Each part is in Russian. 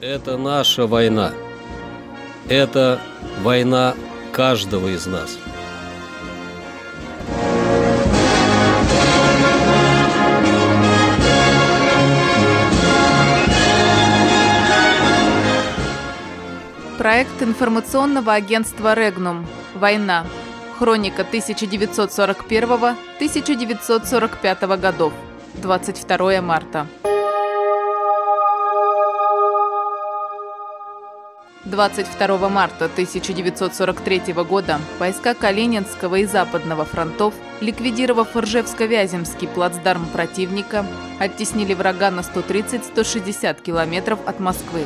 Это наша война. Это война каждого из нас. Проект информационного агентства «Регнум. Война. Хроника 1941-1945 годов. 22 марта. 22 марта 1943 года войска Калининского и Западного фронтов, ликвидировав Ржевско-Вяземский плацдарм противника, оттеснили врага на 130-160 километров от Москвы.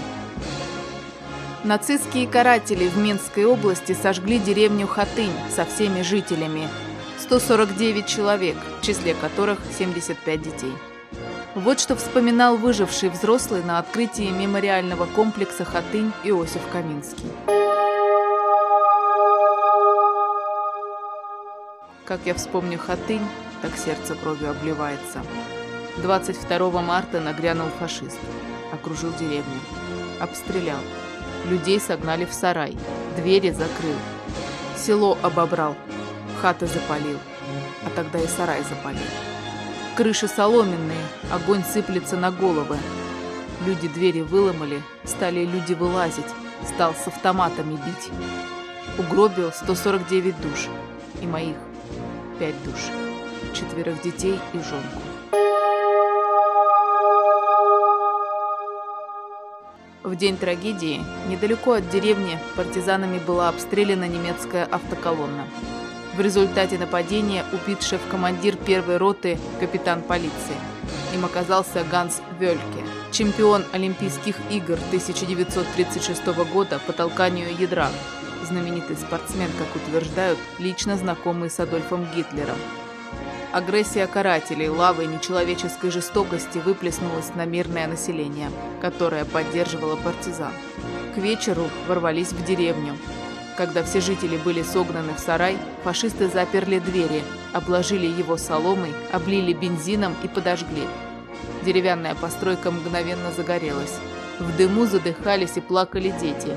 Нацистские каратели в Минской области сожгли деревню Хатынь со всеми жителями. 149 человек, в числе которых 75 детей. Вот что вспоминал выживший взрослый на открытии мемориального комплекса Хатынь Иосиф Каминский. Как я вспомню Хатынь, так сердце кровью обливается. 22 марта нагрянул фашист. Окружил деревню. Обстрелял. Людей согнали в сарай. Двери закрыл. Село обобрал. Хаты запалил. А тогда и сарай запалил. Крыши соломенные, огонь сыплется на головы. Люди двери выломали, стали люди вылазить, стал с автоматами бить. Угробил 149 душ. И моих 5 душ. Четверых детей и жонку. В день трагедии недалеко от деревни партизанами была обстреляна немецкая автоколонна. В результате нападения убит шеф-командир первой роты, капитан полиции. Им оказался Ганс Вельке, чемпион Олимпийских игр 1936 года по толканию ядра, знаменитый спортсмен, как утверждают, лично знакомый с Адольфом Гитлером. Агрессия карателей, лавы нечеловеческой жестокости выплеснулась на мирное население, которое поддерживало партизан. К вечеру ворвались в деревню. Когда все жители были согнаны в сарай, фашисты заперли двери, обложили его соломой, облили бензином и подожгли. Деревянная постройка мгновенно загорелась. В дыму задыхались и плакали дети.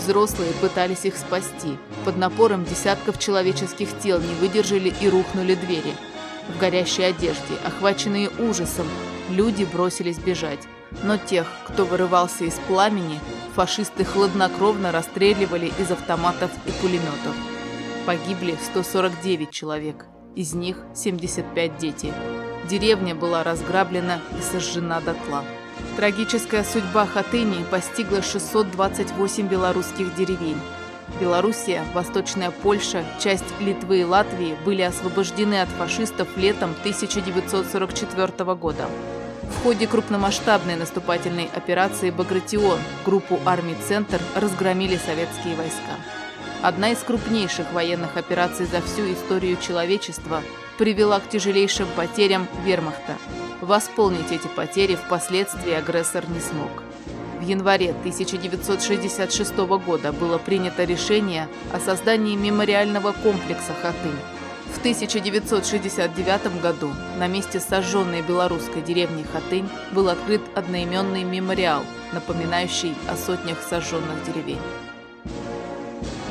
Взрослые пытались их спасти. Под напором десятков человеческих тел не выдержали и рухнули двери – в горящей одежде, охваченные ужасом, люди бросились бежать. Но тех, кто вырывался из пламени, фашисты хладнокровно расстреливали из автоматов и пулеметов. Погибли 149 человек, из них 75 дети. Деревня была разграблена и сожжена дотла. Трагическая судьба Хатыни постигла 628 белорусских деревень. Белоруссия, Восточная Польша, часть Литвы и Латвии были освобождены от фашистов летом 1944 года. В ходе крупномасштабной наступательной операции «Багратион» группу армий «Центр» разгромили советские войска. Одна из крупнейших военных операций за всю историю человечества привела к тяжелейшим потерям вермахта. Восполнить эти потери впоследствии агрессор не смог. В январе 1966 года было принято решение о создании мемориального комплекса «Хатынь». В 1969 году на месте сожженной белорусской деревни Хатынь был открыт одноименный мемориал, напоминающий о сотнях сожженных деревень.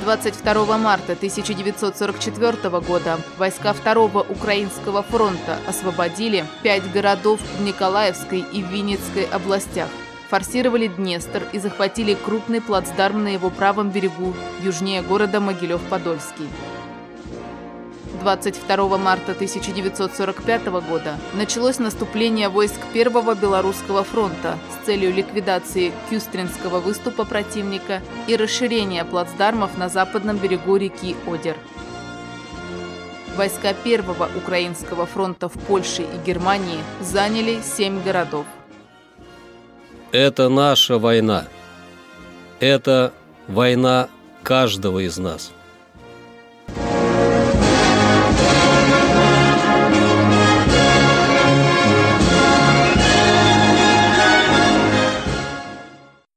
22 марта 1944 года войска Второго Украинского фронта освободили пять городов в Николаевской и Винницкой областях, форсировали Днестр и захватили крупный плацдарм на его правом берегу, южнее города Могилев-Подольский. 22 марта 1945 года началось наступление войск Первого Белорусского фронта с целью ликвидации Кюстринского выступа противника и расширения плацдармов на западном берегу реки Одер. Войска Первого Украинского фронта в Польше и Германии заняли семь городов. Это наша война. Это война каждого из нас.